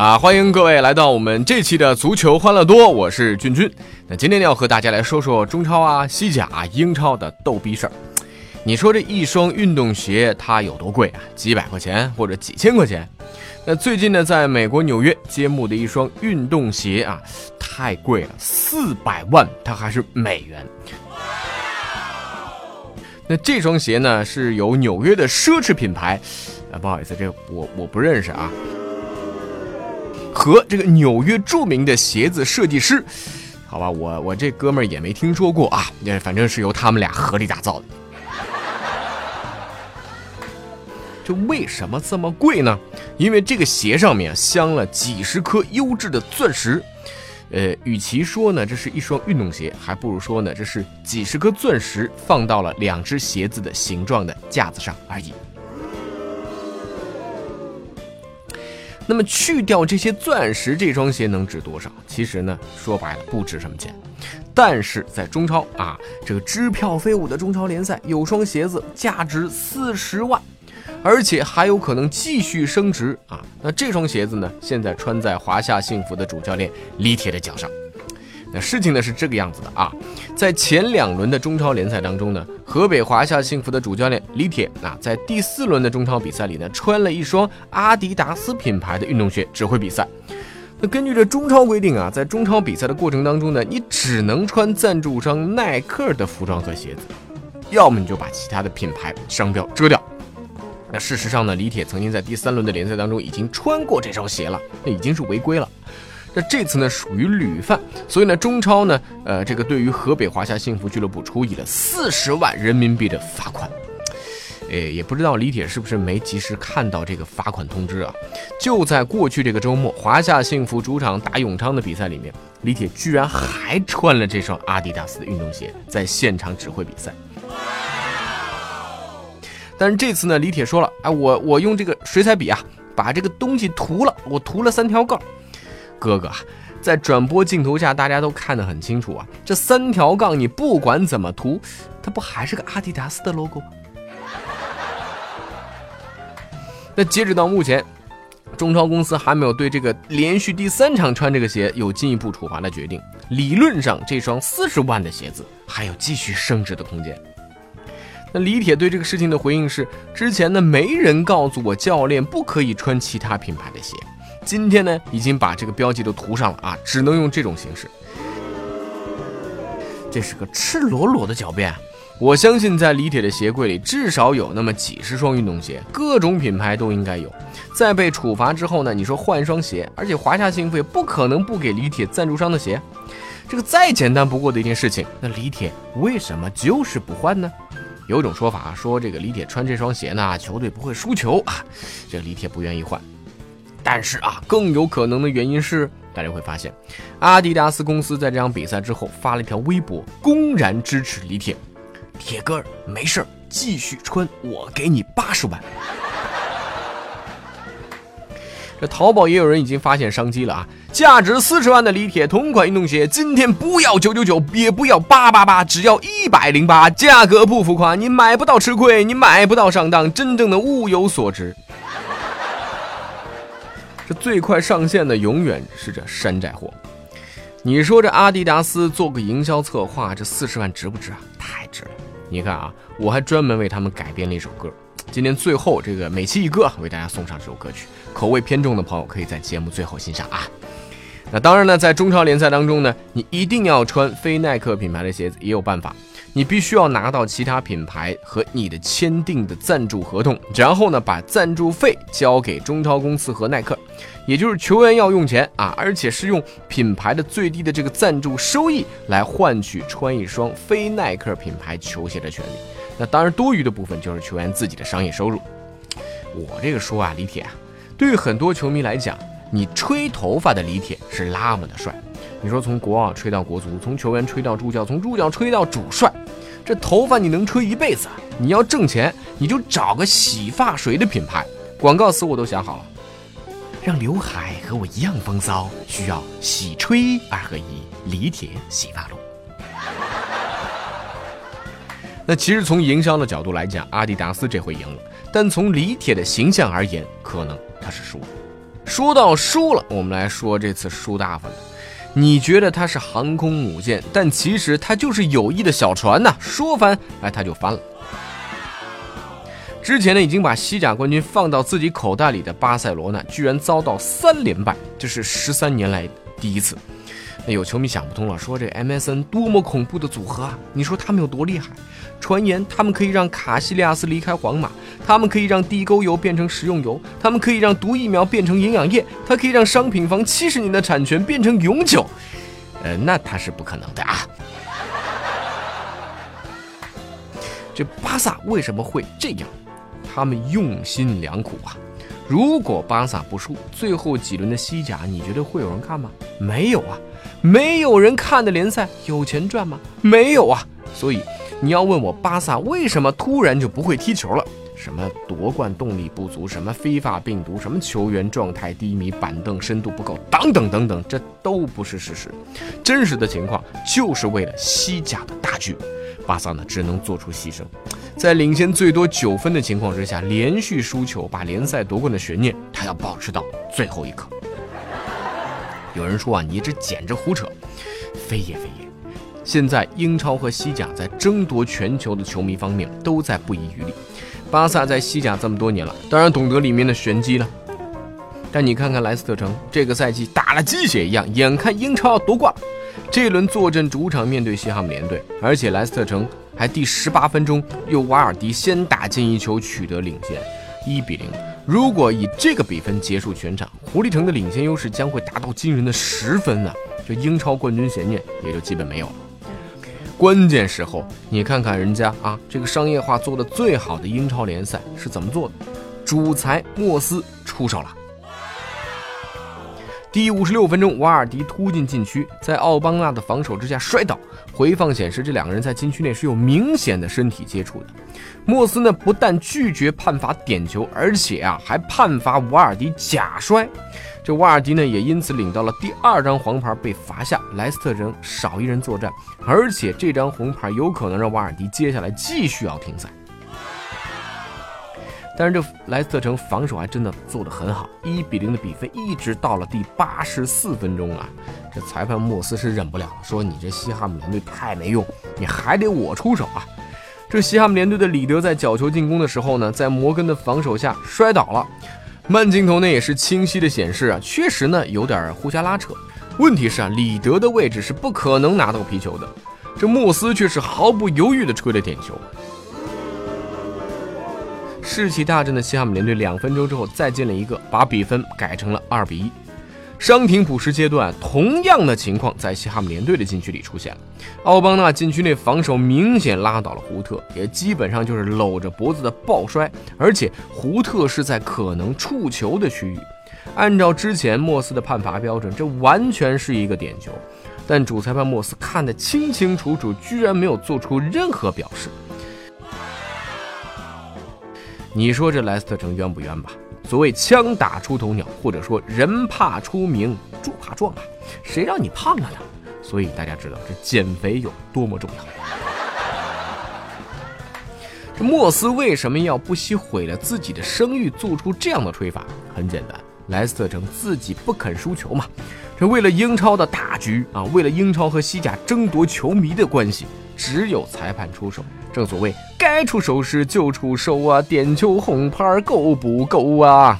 啊，欢迎各位来到我们这期的足球欢乐多，我是俊俊。那今天要和大家来说说中超啊、西甲、英超的逗逼事儿。你说这一双运动鞋它有多贵啊？几百块钱或者几千块钱？那最近呢，在美国纽约揭幕的一双运动鞋啊，太贵了，四百万，它还是美元。那这双鞋呢，是由纽约的奢侈品牌，啊，不好意思，这我我不认识啊。和这个纽约著名的鞋子设计师，好吧，我我这哥们儿也没听说过啊，反正是由他们俩合力打造的。这为什么这么贵呢？因为这个鞋上面镶了几十颗优质的钻石。呃，与其说呢这是一双运动鞋，还不如说呢这是几十颗钻石放到了两只鞋子的形状的架子上而已。那么去掉这些钻石，这双鞋能值多少？其实呢，说白了不值什么钱。但是在中超啊，这个支票飞舞的中超联赛，有双鞋子价值四十万，而且还有可能继续升值啊。那这双鞋子呢，现在穿在华夏幸福的主教练李铁的脚上。那事情呢是这个样子的啊，在前两轮的中超联赛当中呢，河北华夏幸福的主教练李铁啊，在第四轮的中超比赛里呢，穿了一双阿迪达斯品牌的运动鞋指挥比赛。那根据这中超规定啊，在中超比赛的过程当中呢，你只能穿赞助商耐克的服装和鞋子，要么你就把其他的品牌商标遮掉。那事实上呢，李铁曾经在第三轮的联赛当中已经穿过这双鞋了，那已经是违规了。那这次呢属于屡犯，所以呢中超呢，呃，这个对于河北华夏幸福俱乐部处以了四十万人民币的罚款。哎，也不知道李铁是不是没及时看到这个罚款通知啊？就在过去这个周末，华夏幸福主场打永昌的比赛里面，李铁居然还穿了这双阿迪达斯的运动鞋在现场指挥比赛。但是这次呢，李铁说了，哎，我我用这个水彩笔啊，把这个东西涂了，我涂了三条杠。哥哥，在转播镜头下，大家都看得很清楚啊！这三条杠，你不管怎么涂，它不还是个阿迪达斯的 logo 吗？那截止到目前，中超公司还没有对这个连续第三场穿这个鞋有进一步处罚的决定。理论上，这双四十万的鞋子还有继续升值的空间。那李铁对这个事情的回应是：之前呢，没人告诉我教练不可以穿其他品牌的鞋。今天呢，已经把这个标记都涂上了啊，只能用这种形式。这是个赤裸裸的狡辩。我相信在李铁的鞋柜里，至少有那么几十双运动鞋，各种品牌都应该有。在被处罚之后呢，你说换一双鞋，而且华夏幸福也不可能不给李铁赞助商的鞋，这个再简单不过的一件事情，那李铁为什么就是不换呢？有种说法说，这个李铁穿这双鞋呢，球队不会输球啊，这李铁不愿意换。但是啊，更有可能的原因是，大家会发现，阿迪达斯公司在这场比赛之后发了一条微博，公然支持李铁，铁哥没事继续穿，我给你八十万。这淘宝也有人已经发现商机了啊，价值四十万的李铁同款运动鞋，今天不要九九九，也不要八八八，只要一百零八，价格不浮夸，你买不到吃亏，你买不到上当，真正的物有所值。这最快上线的永远是这山寨货。你说这阿迪达斯做个营销策划，这四十万值不值啊？太值了！你看啊，我还专门为他们改编了一首歌。今天最后这个每期一个，为大家送上这首歌曲。口味偏重的朋友可以在节目最后欣赏啊。那当然呢，在中超联赛当中呢，你一定要穿非耐克品牌的鞋子也有办法。你必须要拿到其他品牌和你的签订的赞助合同，然后呢，把赞助费交给中超公司和耐克，也就是球员要用钱啊，而且是用品牌的最低的这个赞助收益来换取穿一双非耐克品牌球鞋的权利。那当然，多余的部分就是球员自己的商业收入。我这个说啊，李铁啊，对于很多球迷来讲，你吹头发的李铁是那么的帅。你说从国奥吹到国足，从球员吹到助教，从助教吹到主帅，这头发你能吹一辈子？你要挣钱，你就找个洗发水的品牌，广告词我都想好了，让刘海和我一样风骚，需要洗吹二合一李铁洗发露。那其实从营销的角度来讲，阿迪达斯这回赢了，但从李铁的形象而言，可能他是输了。说到输了，我们来说这次输大发了。你觉得它是航空母舰，但其实它就是友谊的小船呐，说翻哎它就翻了。之前呢已经把西甲冠军放到自己口袋里的巴塞罗那，居然遭到三连败，这是十三年来第一次。有球迷想不通了，说这 MSN 多么恐怖的组合啊！你说他们有多厉害？传言他们可以让卡西利亚斯离开皇马，他们可以让地沟油变成食用油，他们可以让毒疫苗变成营养液，他可以让商品房七十年的产权变成永久。呃，那他是不可能的啊！这巴萨为什么会这样？他们用心良苦啊！如果巴萨不输，最后几轮的西甲，你觉得会有人看吗？没有啊！没有人看的联赛有钱赚吗？没有啊！所以你要问我巴萨为什么突然就不会踢球了？什么夺冠动力不足，什么非法病毒，什么球员状态低迷，板凳深度不够，等等等等，这都不是事实。真实的情况就是为了西甲的大局，巴萨呢只能做出牺牲，在领先最多九分的情况之下，连续输球，把联赛夺冠的悬念他要保持到最后一刻。有人说啊，你这简直胡扯，非也非也。现在英超和西甲在争夺全球的球迷方面都在不遗余力。巴萨在西甲这么多年了，当然懂得里面的玄机了。但你看看莱斯特城，这个赛季打了鸡血一样，眼看英超要夺冠，这轮坐镇主场面对西汉姆联队，而且莱斯特城还第十八分钟由瓦尔迪先打进一球取得领先，一比零。如果以这个比分结束全场，狐狸城的领先优势将会达到惊人的十分呢，这英超冠军悬念也就基本没有了。关键时候，你看看人家啊，这个商业化做的最好的英超联赛是怎么做的？主裁莫斯出手了。第五十六分钟，瓦尔迪突进禁区，在奥邦纳的防守之下摔倒。回放显示，这两个人在禁区内是有明显的身体接触的。莫斯呢，不但拒绝判罚点球，而且啊，还判罚瓦尔迪假摔。这瓦尔迪呢，也因此领到了第二张黄牌，被罚下。莱斯特城少一人作战，而且这张红牌有可能让瓦尔迪接下来继续要停赛。但是这莱斯特城防守还真的做得很好，一比零的比分一直到了第八十四分钟啊！这裁判莫斯是忍不了了，说你这西汉姆联队太没用，你还得我出手啊！这西汉姆联队的里德在角球进攻的时候呢，在摩根的防守下摔倒了，慢镜头呢也是清晰的显示啊，确实呢有点互相拉扯。问题是啊，里德的位置是不可能拿到皮球的，这莫斯却是毫不犹豫的吹了点球。士气大振的西汉姆联队两分钟之后再进了一个，把比分改成了二比一。伤停补时阶段，同样的情况在西汉姆联队的禁区里出现了。奥邦纳禁区内防守明显拉倒了胡特，也基本上就是搂着脖子的抱摔，而且胡特是在可能触球的区域。按照之前莫斯的判罚标准，这完全是一个点球，但主裁判莫斯看得清清楚楚，居然没有做出任何表示。你说这莱斯特城冤不冤吧？所谓枪打出头鸟，或者说人怕出名，猪怕壮啊，谁让你胖了呢？所以大家知道这减肥有多么重要。这莫斯为什么要不惜毁了自己的声誉，做出这样的吹法？很简单，莱斯特城自己不肯输球嘛。这为了英超的大局啊，为了英超和西甲争夺球迷的关系。只有裁判出手，正所谓该出手时就出手啊！点球红牌够不够啊？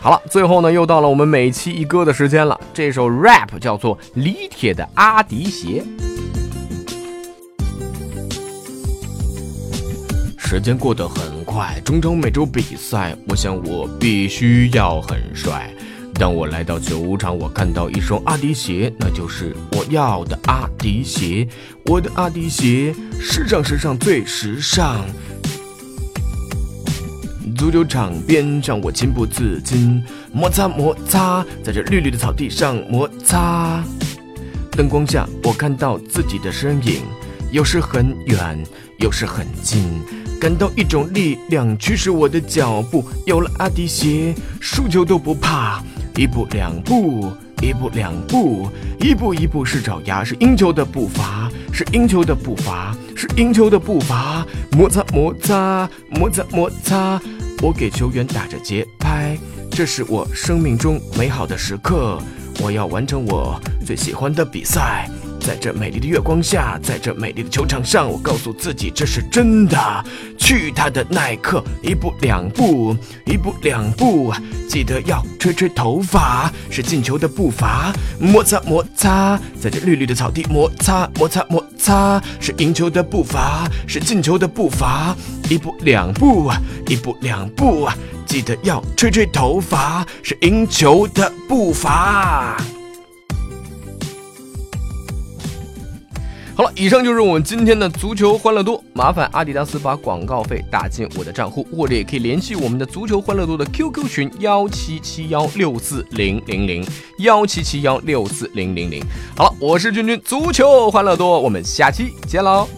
好了，最后呢，又到了我们每期一歌的时间了。这首 rap 叫做《李铁的阿迪鞋》。时间过得很快，中超每周比赛，我想我必须要很帅。当我来到球场，我看到一双阿迪鞋，那就是我要的阿迪鞋。我的阿迪鞋，时尚时尚最时尚。足球场边上，我情不自禁摩擦摩擦，在这绿绿的草地上摩擦。灯光下，我看到自己的身影，有时很远，有时很近。感到一种力量驱使我的脚步，有了阿迪鞋，输球都不怕。一步两步，一步两步，一步一步是爪牙，是赢球的步伐，是赢球的步伐，是赢球的步伐。摩擦摩擦，摩擦摩擦，我给球员打着节拍，这是我生命中美好的时刻。我要完成我最喜欢的比赛。在这美丽的月光下，在这美丽的球场上，我告诉自己这是真的。去他的耐克，一步两步，一步两步，记得要吹吹头发，是进球的步伐。摩擦摩擦，在这绿绿的草地摩擦摩擦摩擦，是赢球的步伐，是进球的步伐。一步两步，一步两步，记得要吹吹头发，是赢球的步伐。好了，以上就是我们今天的足球欢乐多。麻烦阿迪达斯把广告费打进我的账户，或者也可以联系我们的足球欢乐多的 QQ 群幺七七幺六四零零零幺七七幺六四零零零。好了，我是君君，足球欢乐多，我们下期见喽。